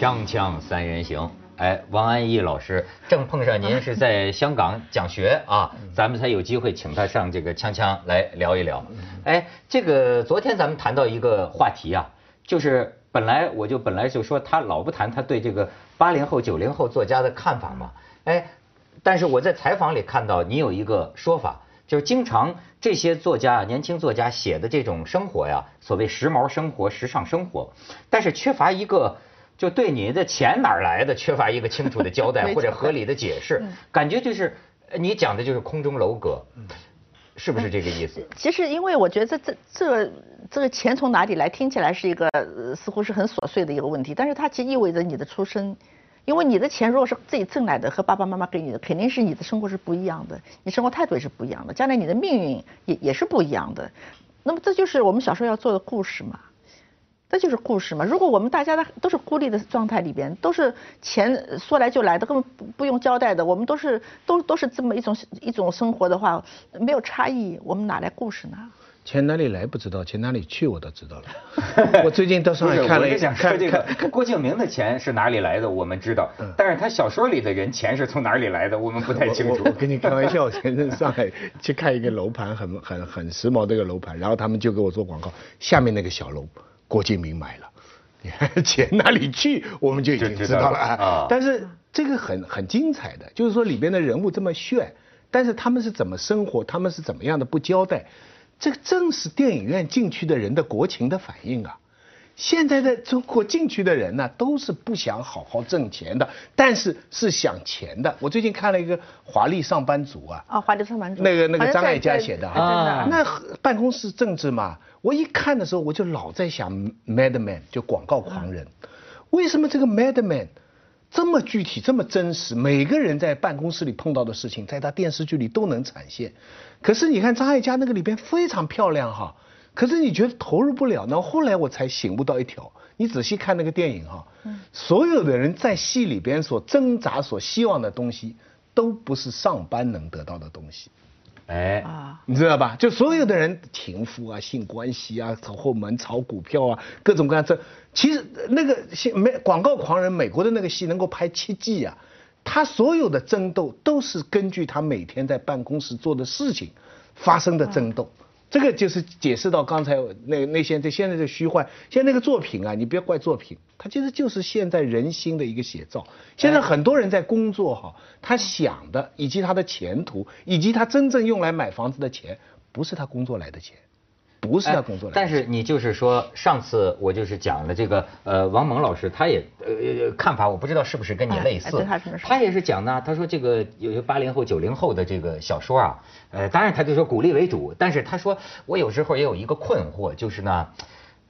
锵锵三人行，哎，王安忆老师正碰上您是在香港讲学啊，咱们才有机会请他上这个锵锵来聊一聊。哎，这个昨天咱们谈到一个话题啊，就是本来我就本来就说他老不谈他对这个八零后、九零后作家的看法嘛，哎，但是我在采访里看到你有一个说法，就是经常这些作家、年轻作家写的这种生活呀，所谓时髦生活、时尚生活，但是缺乏一个。就对你的钱哪儿来的缺乏一个清楚的交代或者合理的解释，感觉就是你讲的就是空中楼阁，是不是这个意思？其实，因为我觉得这这这个这个钱从哪里来，听起来是一个似乎是很琐碎的一个问题，但是它其实意味着你的出身，因为你的钱如果是自己挣来的，和爸爸妈妈给你的，肯定是你的生活是不一样的，你生活态度也是不一样的，将来你的命运也也是不一样的。那么这就是我们小时候要做的故事嘛。这就是故事嘛。如果我们大家的都是孤立的状态里边，都是钱说来就来的，根本不不用交代的，我们都是都都是这么一种一种生活的话，没有差异，我们哪来故事呢？钱哪里来不知道，钱哪里去我倒知道了。我最近到上海看了一下，看这个郭敬明的钱是哪里来的，我们知道，但是他小说里的人钱是从哪里来的，我们不太清楚。我跟你 开玩笑，前阵上海去看一个楼盘，很很很时髦的一个楼盘，然后他们就给我做广告，下面那个小楼。郭敬明买了，钱哪里去，我们就已经知道了啊。但是这个很很精彩的，就是说里边的人物这么炫，但是他们是怎么生活，他们是怎么样的不交代，这个正是电影院进去的人的国情的反应啊。现在的中国进去的人呢，都是不想好好挣钱的，但是是想钱的。我最近看了一个《华丽上班族》啊，啊，《华丽上班族》那个那个张艾嘉写的啊，那办公室政治嘛，我一看的时候我就老在想《Madman》就广告狂人，为什么这个《Madman》这么具体这么真实？每个人在办公室里碰到的事情，在他电视剧里都能展现。可是你看张艾嘉那个里边非常漂亮哈。可是你觉得投入不了，那后来我才醒悟到一条，你仔细看那个电影哈，所有的人在戏里边所挣扎、所希望的东西，都不是上班能得到的东西，哎，啊，你知道吧？就所有的人情妇啊、性关系啊、走后门、炒股票啊，各种各样这，其实那个戏美广告狂人美国的那个戏能够拍七季啊，他所有的争斗都是根据他每天在办公室做的事情发生的争斗。这个就是解释到刚才那那些这现在的虚幻，现在那个作品啊，你不要怪作品，它其实就是现在人心的一个写照。现在很多人在工作哈，他想的以及他的前途，以及他真正用来买房子的钱，不是他工作来的钱。不是他工作，但是你就是说，上次我就是讲了这个，呃，王蒙老师他也呃看法，我不知道是不是跟你类似，他也是讲呢，他说这个有些八零后九零后的这个小说啊，呃，当然他就说鼓励为主，但是他说我有时候也有一个困惑，就是呢，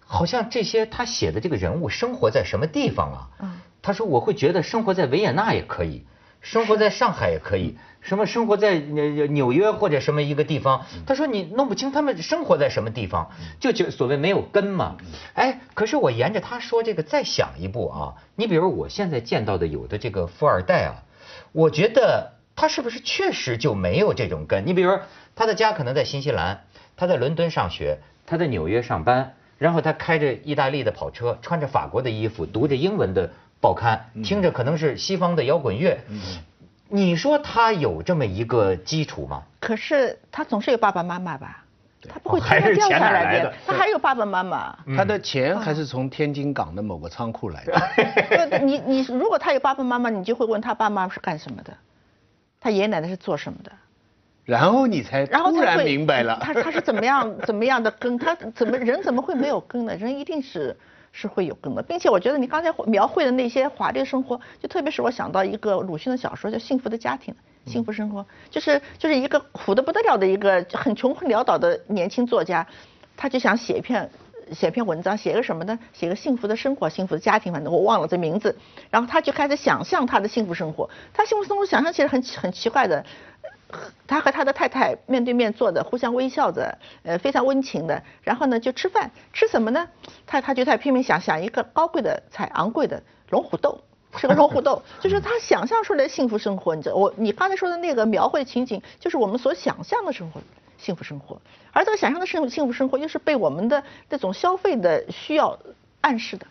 好像这些他写的这个人物生活在什么地方啊？嗯，他说我会觉得生活在维也纳也可以。生活在上海也可以，什么生活在纽纽约或者什么一个地方？他说你弄不清他们生活在什么地方，就就所谓没有根嘛。哎，可是我沿着他说这个再想一步啊，你比如我现在见到的有的这个富二代啊，我觉得他是不是确实就没有这种根？你比如他的家可能在新西兰，他在伦敦上学，他在纽约上班，然后他开着意大利的跑车，穿着法国的衣服，读着英文的。报刊听着可能是西方的摇滚乐，你说他有这么一个基础吗？可是他总是有爸爸妈妈吧？他不会天天掉下来的，他还有爸爸妈妈。他的钱还是从天津港的某个仓库来的。你你如果他有爸爸妈妈，你就会问他爸妈是干什么的，他爷爷奶奶是做什么的，然后你才突然明白了，他他是怎么样怎么样的根，他怎么人怎么会没有根呢？人一定是。是会有根的，并且我觉得你刚才描绘的那些华丽生活，就特别是我想到一个鲁迅的小说叫《幸福的家庭》，幸福生活就是就是一个苦的不得了的一个很穷困潦倒的年轻作家，他就想写一篇写篇文章，写个什么呢？写个幸福的生活，幸福的家庭，反正我忘了这名字。然后他就开始想象他的幸福生活，他幸福生活想象起来很很奇怪的。他和他的太太面对面坐着，互相微笑着，呃，非常温情的。然后呢，就吃饭，吃什么呢？他他就在拼命想想一个高贵的菜，昂贵的龙虎斗，吃个龙虎斗，就是他想象出来的幸福生活。你知道，我你刚才说的那个描绘情景，就是我们所想象的生活，幸福生活。而这个想象的幸幸福生活，又是被我们的这种消费的需要暗示的。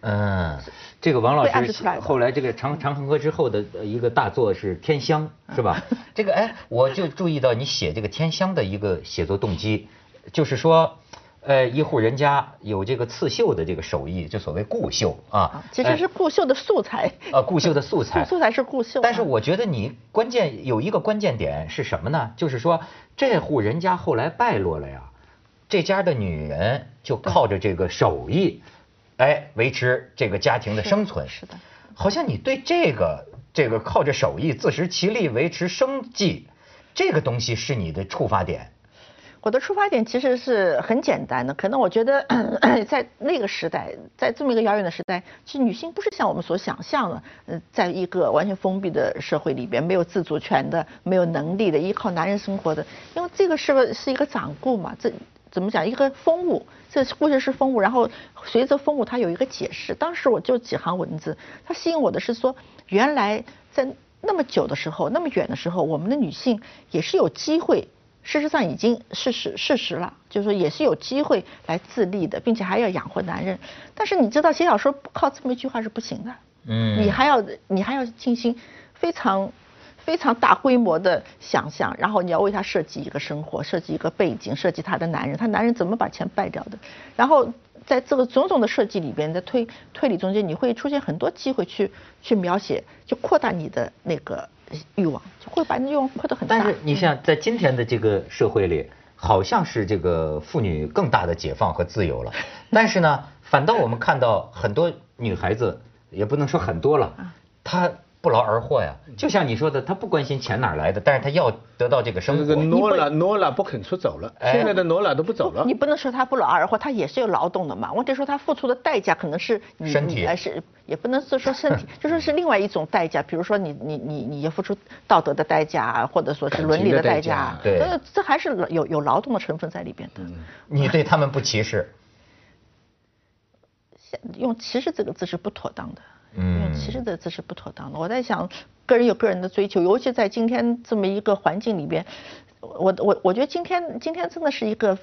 嗯，这个王老师后来这个长长恒河之后的一个大作是《天香》，是吧？这个哎，我就注意到你写这个《天香》的一个写作动机，就是说。呃，一户人家有这个刺绣的这个手艺，就所谓顾绣啊，其实是顾绣的素材。呃，顾绣的素材。素材是固绣。但是我觉得你关键有一个关键点是什么呢？就是说这户人家后来败落了呀，这家的女人就靠着这个手艺，哎，维持这个家庭的生存。是的。好像你对这个这个靠着手艺自食其力维持生计，这个东西是你的触发点。我的出发点其实是很简单的，可能我觉得 在那个时代，在这么一个遥远的时代，其实女性不是像我们所想象的，呃，在一个完全封闭的社会里边，没有自主权的，没有能力的，依靠男人生活的。因为这个是个是一个掌故嘛，这怎么讲？一个风物，这故事是风物，然后随着风物，它有一个解释。当时我就几行文字，它吸引我的是说，原来在那么久的时候，那么远的时候，我们的女性也是有机会。事实上已经事实事实了，就是说也是有机会来自立的，并且还要养活男人。但是你知道写小说靠这么一句话是不行的，嗯，你还要你还要进行非常非常大规模的想象，然后你要为他设计一个生活，设计一个背景，设计他的男人，他男人怎么把钱败掉的，然后在这个种种的设计里边，在推推理中间，你会出现很多机会去去描写，就扩大你的那个。欲望就会把你欲望扩得很大。但是你像在今天的这个社会里，好像是这个妇女更大的解放和自由了。但是呢，反倒我们看到很多女孩子，也不能说很多了，她。不劳而获呀，就像你说的，他不关心钱哪来的，但是他要得到这个生活。这个诺拉诺拉不肯出走了，现在的诺拉都不走了。你不能说他不劳而获，他也是有劳动的嘛。我得说他付出的代价可能是身体，还是也不能是说身体，就说是另外一种代价。比如说你你你你要付出道德的代价，或者说是伦理的代价，对，这还是有有劳动的成分在里边的。你对他们不歧视？用歧视这个字是不妥当的。嗯，其实这这是不妥当的。我在想，个人有个人的追求，尤其在今天这么一个环境里边，我我我觉得今天今天真的是一个，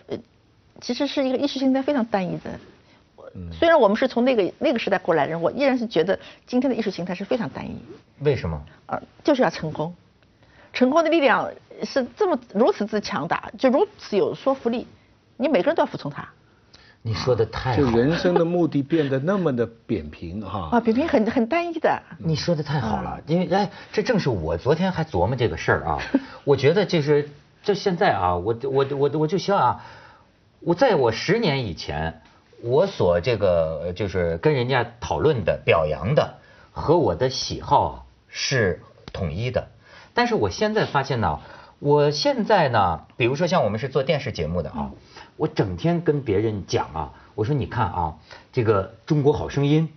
其实是一个意识形态非常单一的。虽然我们是从那个那个时代过来人，我依然是觉得今天的意识形态是非常单一。为什么？啊，就是要成功，成功的力量是这么如此之强大，就如此有说服力，你每个人都要服从他。你说的太好，就人生的目的变得那么的扁平哈啊，扁平很很单一的。你说的太好了，因为哎，这正是我昨天还琢磨这个事儿啊。我觉得就是就现在啊，我我我我就希望啊，我在我十年以前，我所这个就是跟人家讨论的、表扬的和我的喜好是统一的，但是我现在发现呢，我现在呢，比如说像我们是做电视节目的啊。我整天跟别人讲啊，我说你看啊，这个《中国好声音》、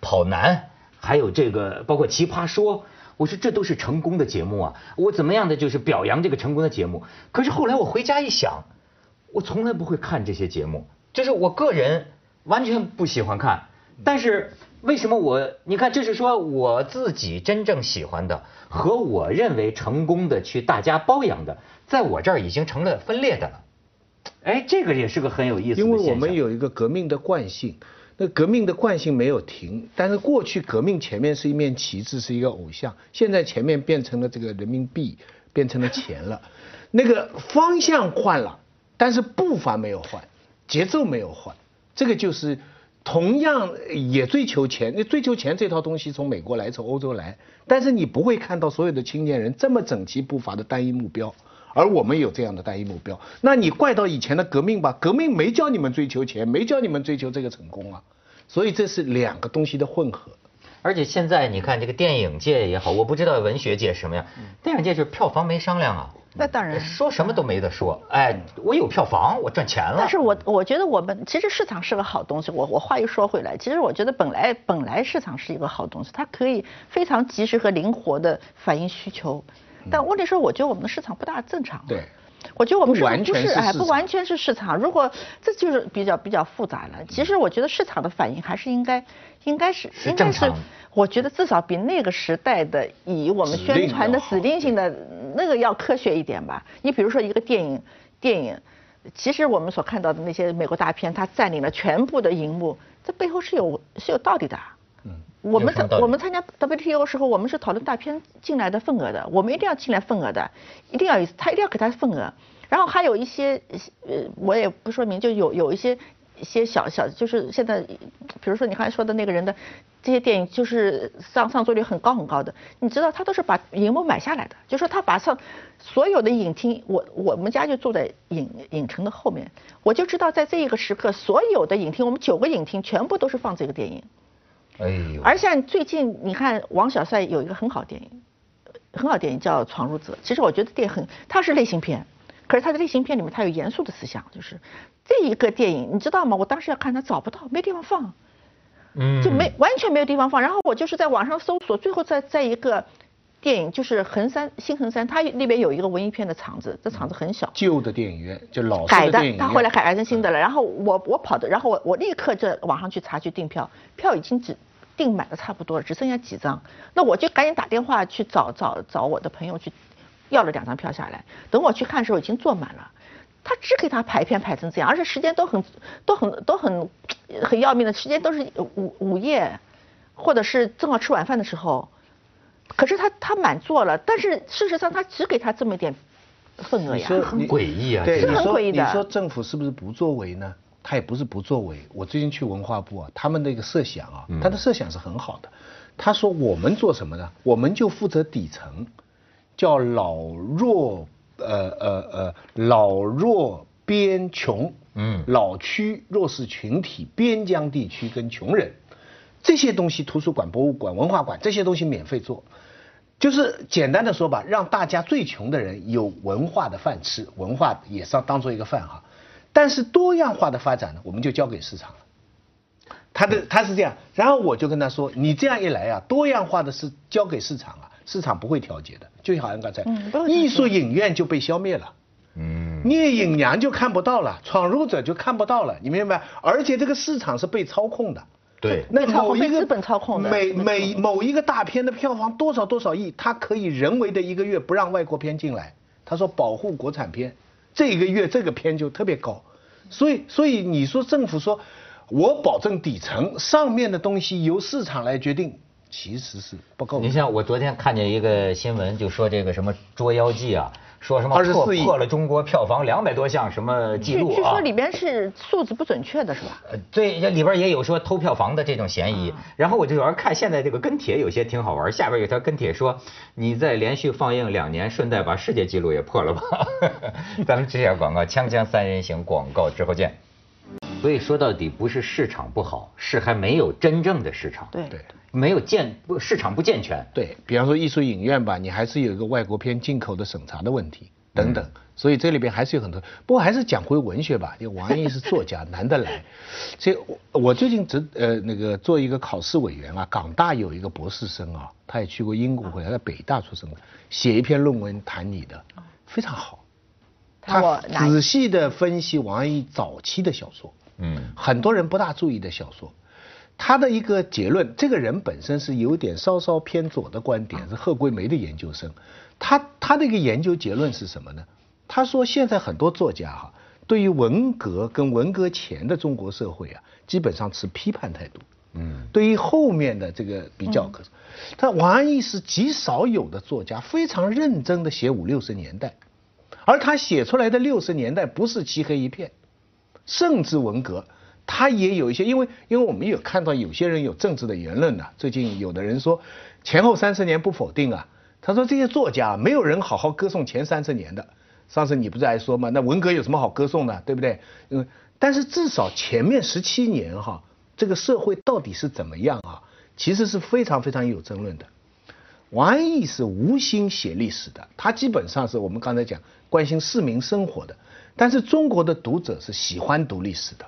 跑男，还有这个包括《奇葩说》，我说这都是成功的节目啊，我怎么样的就是表扬这个成功的节目。可是后来我回家一想，我从来不会看这些节目，就是我个人完全不喜欢看。但是为什么我你看，就是说我自己真正喜欢的和我认为成功的去大家包养的，在我这儿已经成了分裂的了。哎，这个也是个很有意思的因为我们有一个革命的惯性，那革命的惯性没有停。但是过去革命前面是一面旗帜，是一个偶像，现在前面变成了这个人民币，变成了钱了。那个方向换了，但是步伐没有换，节奏没有换。这个就是同样也追求钱，那追求钱这套东西从美国来，从欧洲来，但是你不会看到所有的青年人这么整齐步伐的单一目标。而我们有这样的单一目标，那你怪到以前的革命吧？革命没教你们追求钱，没教你们追求这个成功啊，所以这是两个东西的混合。而且现在你看这个电影界也好，我不知道文学界什么样，电影界就是票房没商量啊。那当然，说什么都没得说。哎，我有票房，我赚钱了。但是我我觉得我们其实市场是个好东西。我我话又说回来，其实我觉得本来本来市场是一个好东西，它可以非常及时和灵活的反映需求。但问题是，我觉得我们的市场不大正常。对，我觉得我们不是哎，不完全是市场。如果这就是比较比较复杂了。其实我觉得市场的反应还是应该，应该是应该是，我觉得至少比那个时代的以我们宣传的指令性的那个要科学一点吧。你比如说一个电影，电影，其实我们所看到的那些美国大片，它占领了全部的荧幕，这背后是有是有道理的。嗯，我们参我们参加 WTO 时候，我们是讨论大片进来的份额的，我们一定要进来份额的，一定要他一定要给他份额。然后还有一些呃，我也不说明，就有有一些。一些小小就是现在，比如说你刚才说的那个人的这些电影，就是上上座率很高很高的，你知道他都是把荧幕买下来的，就说他把上所有的影厅，我我们家就住在影影城的后面，我就知道在这一个时刻，所有的影厅，我们九个影厅全部都是放这个电影。哎呦！而像最近你看王小帅有一个很好电影，很好电影叫《闯入者》，其实我觉得电影很，它是类型片。可是它的类型片里面，它有严肃的思想，就是这一个电影，你知道吗？我当时要看，它找不到，没地方放，嗯，就没完全没有地方放。然后我就是在网上搜索，最后在在一个电影，就是衡山新衡山，它那边有一个文艺片的场子，这场子很小，旧的电影院就老改的，他后来改成新的了。然后我我跑的，然后我我立刻在网上去查去订票，票已经只订满的差不多了，只剩下几张。那我就赶紧打电话去找找找我的朋友去。要了两张票下来，等我去看的时候已经坐满了。他只给他排片排成这样，而且时间都很都很都很很要命的时间都是午午夜，或者是正好吃晚饭的时候。可是他他满座了，但是事实上他只给他这么一点份额呀，很诡异啊，对，很诡异的。你说政府是不是不作为呢？他也不是不作为。我最近去文化部啊，他们那个设想啊，他的设想是很好的。他说我们做什么呢？我们就负责底层。叫老弱呃呃呃老弱边穷，嗯，老区弱势群体、边疆地区跟穷人，这些东西图书馆、博物馆、文化馆这些东西免费做，就是简单的说吧，让大家最穷的人有文化的饭吃，文化也是当做一个饭哈。但是多样化的发展呢，我们就交给市场了。他的他是这样，然后我就跟他说，你这样一来啊，多样化的是交给市场啊。市场不会调节的，就好像刚才，艺术影院就被消灭了，嗯，聂隐娘就看不到了，闯入者就看不到了，你明白？而且这个市场是被操控的，对，那某一个资本操控的，每每某一个大片的票房多少多少亿，他可以人为的一个月不让外国片进来，他说保护国产片，这一个月这个片就特别高，所以所以你说政府说，我保证底层上面的东西由市场来决定。其实是不够。你像我昨天看见一个新闻，就说这个什么《捉妖记》啊，说什么破破了中国票房两百多项什么记录啊。据说里边是数字不准确的，是吧？呃，对，里边也有说偷票房的这种嫌疑。然后我就主要看现在这个跟帖有些挺好玩，下边有条跟帖说，你再连续放映两年，顺带把世界纪录也破了吧？咱们接下广告，锵锵三人行广告之后见。所以说到底不是市场不好，是还没有真正的市场。对对。没有健不市场不健全，对比方说艺术影院吧，你还是有一个外国片进口的审查的问题等等，所以这里边还是有很多。不过还是讲回文学吧，因为王安忆是作家，难得来。所以我最近只呃那个做一个考试委员啊，港大有一个博士生啊，他也去过英国回来，在北大出生的，写一篇论文谈你的，非常好。他仔细的分析王安忆早期的小说，嗯，很多人不大注意的小说。他的一个结论，这个人本身是有点稍稍偏左的观点，是贺桂梅的研究生。他他的一个研究结论是什么呢？他说现在很多作家哈，对于文革跟文革前的中国社会啊，基本上持批判态度。嗯，对于后面的这个比较，可是他王安忆是极少有的作家，非常认真的写五六十年代，而他写出来的六十年代不是漆黑一片，政治文革。他也有一些，因为因为我们有看到有些人有政治的言论呢。最近有的人说前后三十年不否定啊。他说这些作家没有人好好歌颂前三十年的。上次你不是还说吗？那文革有什么好歌颂的，对不对？嗯，但是至少前面十七年哈，这个社会到底是怎么样啊？其实是非常非常有争论的。王安忆是无心写历史的，他基本上是我们刚才讲关心市民生活的。但是中国的读者是喜欢读历史的。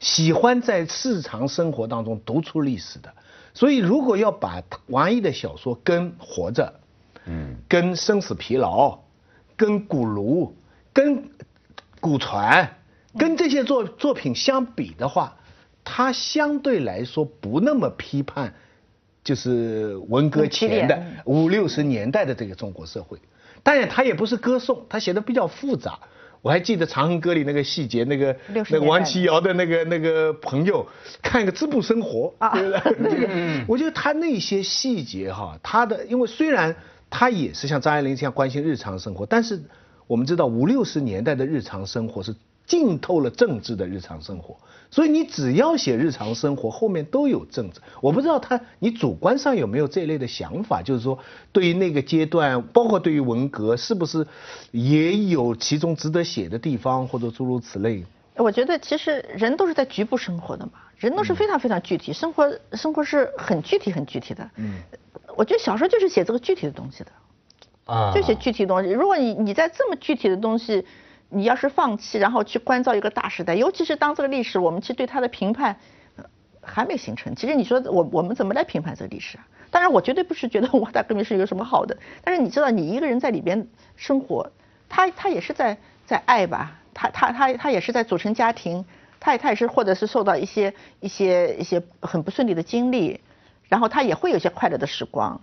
喜欢在日常生活当中读出历史的，所以如果要把王毅的小说跟《活着》、嗯，跟《生死疲劳》、跟《古炉》、跟《古船》、跟这些作作品相比的话，它相对来说不那么批判，就是文革前的五六十年代的这个中国社会。当然，他也不是歌颂，他写的比较复杂。我还记得《长恨歌》里那个细节，那个那个王琦瑶的。那个那个朋友，看一个织布生活，啊。对不对？我觉得他那些细节哈，他的因为虽然他也是像张爱玲这样关心日常生活，但是我们知道五六十年代的日常生活是浸透了政治的日常生活。所以你只要写日常生活，后面都有政治。我不知道他，你主观上有没有这类的想法？就是说，对于那个阶段，包括对于文革，是不是也有其中值得写的地方，或者诸如此类？我觉得其实人都是在局部生活的嘛，人都是非常非常具体，生活生活是很具体很具体的。嗯，我觉得小说就是写这个具体的东西的，啊，就写具体的东西。如果你你在这么具体的东西。你要是放弃，然后去关照一个大时代，尤其是当这个历史，我们去对它的评判还没形成。其实你说我我们怎么来评判这个历史啊？当然，我绝对不是觉得五大革命是一个什么好的。但是你知道，你一个人在里边生活，他他也是在在爱吧？他他他他也是在组成家庭，他也他也是或者是受到一些一些一些很不顺利的经历，然后他也会有些快乐的时光。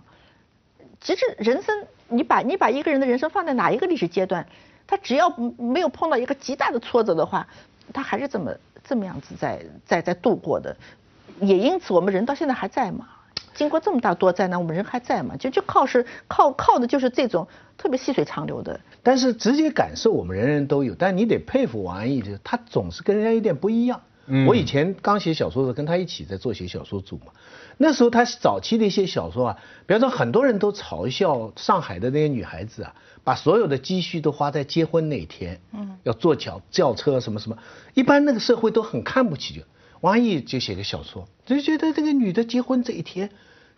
其实人生，你把你把一个人的人生放在哪一个历史阶段？他只要没有碰到一个极大的挫折的话，他还是这么这么样子在在在度过的，也因此我们人到现在还在嘛，经过这么大多灾难，我们人还在嘛，就就靠是靠靠的就是这种特别细水长流的。但是直接感受我们人人都有，但你得佩服王安忆，就是他总是跟人家有点不一样。我以前刚写小说的时候，跟他一起在做写小说组嘛。那时候他早期的一些小说啊，比方说很多人都嘲笑上海的那些女孩子啊，把所有的积蓄都花在结婚那天，嗯，要坐轿轿车什么什么，一般那个社会都很看不起。就王安忆就写个小说，就觉得这个女的结婚这一天，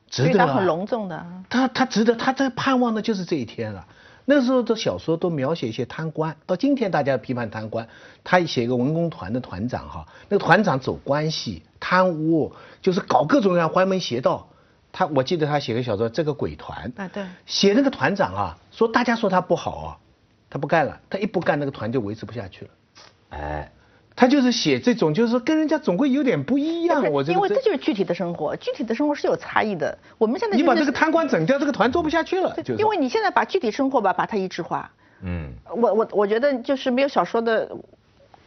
值得很隆重的。她她值得，她在盼望的就是这一天啊。那时候的小说都描写一些贪官，到今天大家批判贪官，他写一个文工团的团长哈，那个团长走关系贪污，就是搞各种各样歪门邪道。他我记得他写个小说，这个鬼团，啊对，写那个团长啊，说大家说他不好啊，他不干了，他一不干那个团就维持不下去了，哎。他就是写这种，就是说跟人家总归有点不一样。我因为这就是具体的生活，具体的生活是有差异的。我们现在你把这个贪官整掉，这个团做不下去了。因为你现在把具体生活吧，把它一致化。嗯。我我我觉得就是没有小说的。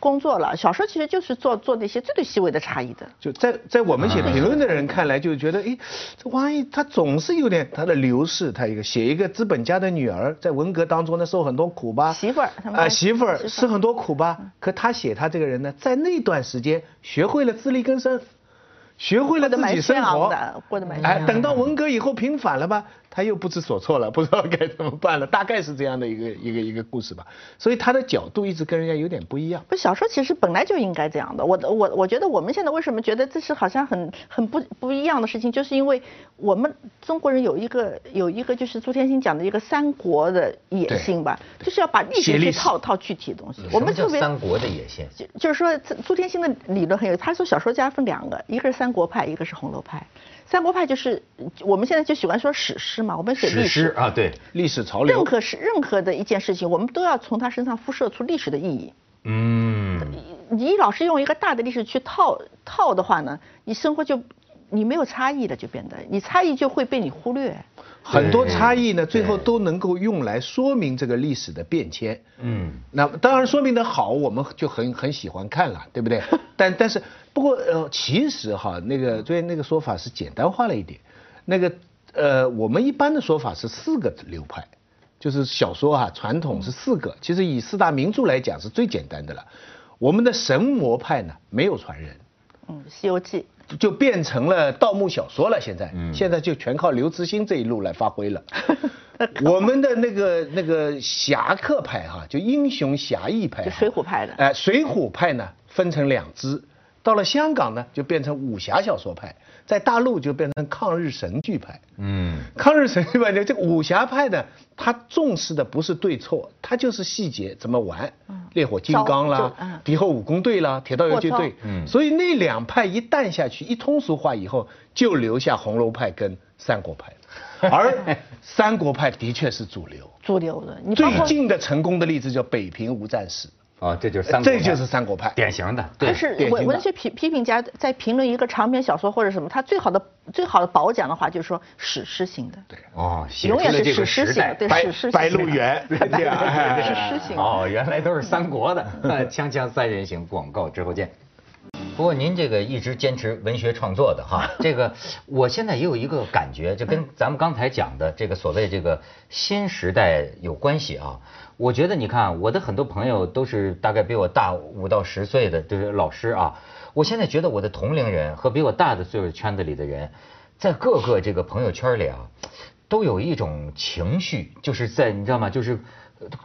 工作了，小说其实就是做做那些最最细微的差异的。就在在我们写评论的人看来，就觉得，哎，这王安忆他总是有点他的流逝，他一个写一个资本家的女儿，在文革当中呢受很多苦吧，媳妇儿啊媳妇儿吃很多苦吧，可他写他这个人呢，在那段时间学会了自力更生。学会了自己生活，过得蛮哎，等到文革以后平反了吧，他又不知所措了，不知道该怎么办了，大概是这样的一个一个一个故事吧。所以他的角度一直跟人家有点不一样。不，小说其实本来就应该这样的。我我我觉得我们现在为什么觉得这是好像很很不不一样的事情，就是因为我们中国人有一个有一个就是朱天心讲的一个三国的野心吧，就是要把历史去套套具体的东西。我们特别三国的野心？就就是说朱天心的理论很有，他说小说家分两个，一个是三。国派一个是红楼派，三国派就是我们现在就喜欢说史诗嘛，我们写历史。啊，对历史潮流，任何是任何的一件事情，我们都要从他身上辐射出历史的意义。嗯，你老是用一个大的历史去套套的话呢，你生活就你没有差异的，就变得你差异就会被你忽略。很多差异呢，最后都能够用来说明这个历史的变迁。嗯，那当然说明的好，我们就很很喜欢看了，对不对？但但是不过呃，其实哈，那个对那个说法是简单化了一点。那个呃，我们一般的说法是四个流派，就是小说哈，传统是四个。其实以四大名著来讲是最简单的了。我们的神魔派呢，没有传人。嗯，《西游记》。就变成了盗墓小说了，现在，现在就全靠刘慈欣这一路来发挥了。我们的那个那个侠客派哈，就英雄侠义派，水浒派的。哎，水浒派呢分成两支，到了香港呢就变成武侠小说派。在大陆就变成抗日神剧派，嗯，抗日神剧派呢，这个武侠派呢，他重视的不是对错，他就是细节怎么玩，烈火金刚啦，敌后武工队啦，铁道游击队，嗯，所以那两派一淡下去，一通俗化以后，就留下红楼派跟三国派，而 三国派的确是主流，主流的，最近的成功的例子叫北平无战事。哦，这就是三，这就是三国派，典型的。但是文文学批批评家在评论一个长篇小说或者什么，他最好的最好的褒奖的话就是说史诗型的。对，哦，永远是史诗型，对，史诗白鹿原，对史诗型。哦，原来都是三国的，锵锵三人行，广告之后见。不过您这个一直坚持文学创作的哈，这个我现在也有一个感觉，就跟咱们刚才讲的这个所谓这个新时代有关系啊。我觉得你看，我的很多朋友都是大概比我大五到十岁的，就是老师啊。我现在觉得我的同龄人和比我大的岁数圈子里的人，在各个这个朋友圈里啊，都有一种情绪，就是在你知道吗？就是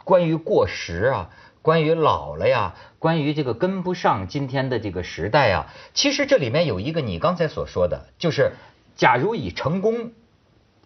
关于过时啊。关于老了呀，关于这个跟不上今天的这个时代啊，其实这里面有一个你刚才所说的，就是假如以成功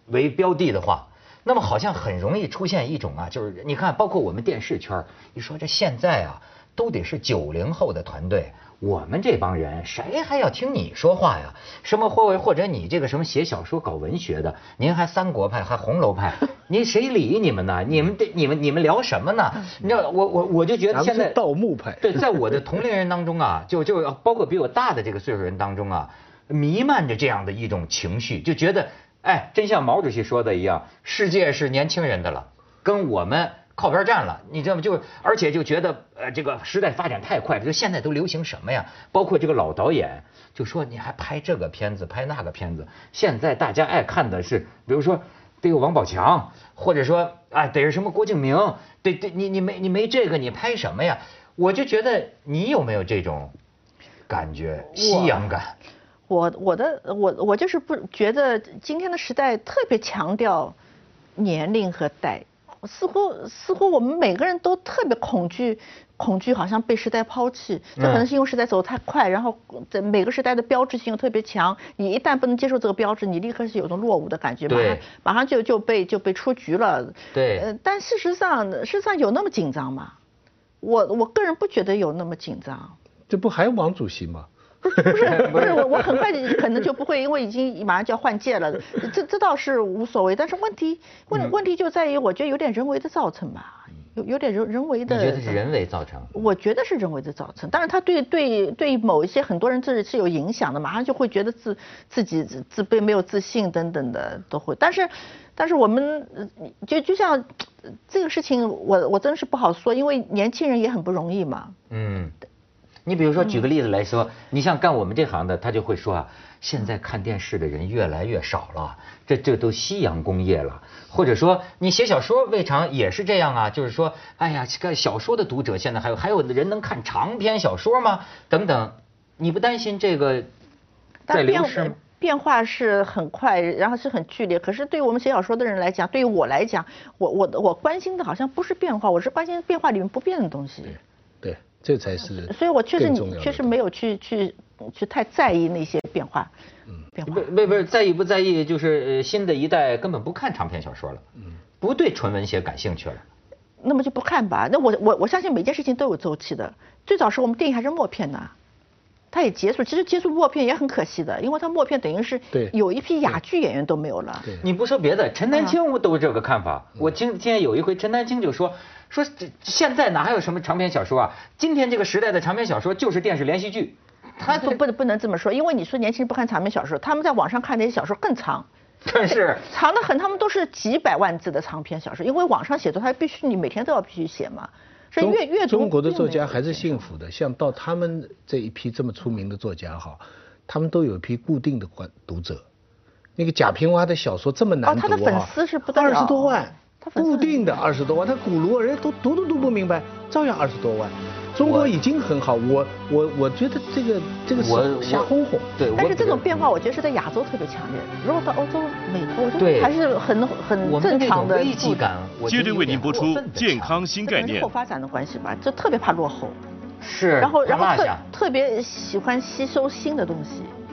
为标的的话，那么好像很容易出现一种啊，就是你看，包括我们电视圈，你说这现在啊，都得是九零后的团队。我们这帮人谁还要听你说话呀？什么或或者你这个什么写小说搞文学的，您还三国派还红楼派，您谁理你们呢？你们这你们你们聊什么呢？你知道我我我就觉得现在盗墓派对，在我的同龄人当中啊，就就包括比我大的这个岁数人当中啊，弥漫着这样的一种情绪，就觉得哎，真像毛主席说的一样，世界是年轻人的了，跟我们。靠边站了，你知道吗？就而且就觉得，呃，这个时代发展太快，就现在都流行什么呀？包括这个老导演就说你还拍这个片子，拍那个片子。现在大家爱看的是，比如说得有王宝强，或者说啊得是什么郭敬明，得得，你你没你没这个，你拍什么呀？我就觉得你有没有这种感觉？夕阳感？我我的我我就是不觉得今天的时代特别强调年龄和代。似乎似乎我们每个人都特别恐惧，恐惧好像被时代抛弃。这可能是因为时代走得太快，然后在每个时代的标志性又特别强。你一旦不能接受这个标志，你立刻是有种落伍的感觉，马上马上就就被就被出局了。对。呃，但事实上，事实上有那么紧张吗？我我个人不觉得有那么紧张。这不还有王主席吗？不是不是不是我 我很快可能就不会，因为已经马上就要换届了，这这倒是无所谓。但是问题问问题就在于，我觉得有点人为的造成吧，有有点人人为的。你觉得是人为造成？我觉得是人为的造成。但是，他对对对某一些很多人这是有影响的，马上就会觉得自自己自卑、没有自信等等的都会。但是但是我们就就像这个事情，我我真是不好说，因为年轻人也很不容易嘛。嗯。你比如说，举个例子来说，你像干我们这行的，他就会说啊，现在看电视的人越来越少了，这这都夕阳工业了。或者说，你写小说未尝也是这样啊，就是说，哎呀，这个小说的读者现在还有还有的人能看长篇小说吗？等等，你不担心这个在流失吗？变化是很快，然后是很剧烈。可是对于我们写小说的人来讲，对于我来讲，我我我关心的好像不是变化，我是关心变化里面不变的东西。对。这才是，所以我确实你确实没有去去去太在意那些变化，嗯，变化。不不不在意不在意，就是新的一代根本不看长篇小说了，嗯，不对纯文学感兴趣了。那么就不看吧。那我我我相信每件事情都有周期的。最早时候我们电影还是默片呢，它也结束。其实结束默片也很可惜的，因为它默片等于是有一批哑剧演员都没有了。你不说别的，陈丹青都这个看法。我今今天有一回陈丹青就说。说这现在哪还有什么长篇小说啊？今天这个时代的长篇小说就是电视连续剧。他不不不能这么说，因为你说年轻人不看长篇小说，他们在网上看那些小说更长。但是 长得很，他们都是几百万字的长篇小说，因为网上写作他必须你每天都要必须写嘛。所以阅阅中国的作家还是幸福的，像到他们这一批这么出名的作家哈，他们都有一批固定的观读者。那个贾平凹的小说这么难读啊，他的粉丝是不二十多万。固定的二十多万，他古罗人都读都读不明白，照样二十多万。中国已经很好，我我我觉得这个这个是瞎哄哄。对，但是这种变化，我觉得是在亚洲特别强烈。如果到欧洲、美国，我觉得还是很很正常的。危机感，接着为您播出健康新概念。后发展的关系吧，就特别怕落后。是。然后然后特特别喜欢吸收新的东西。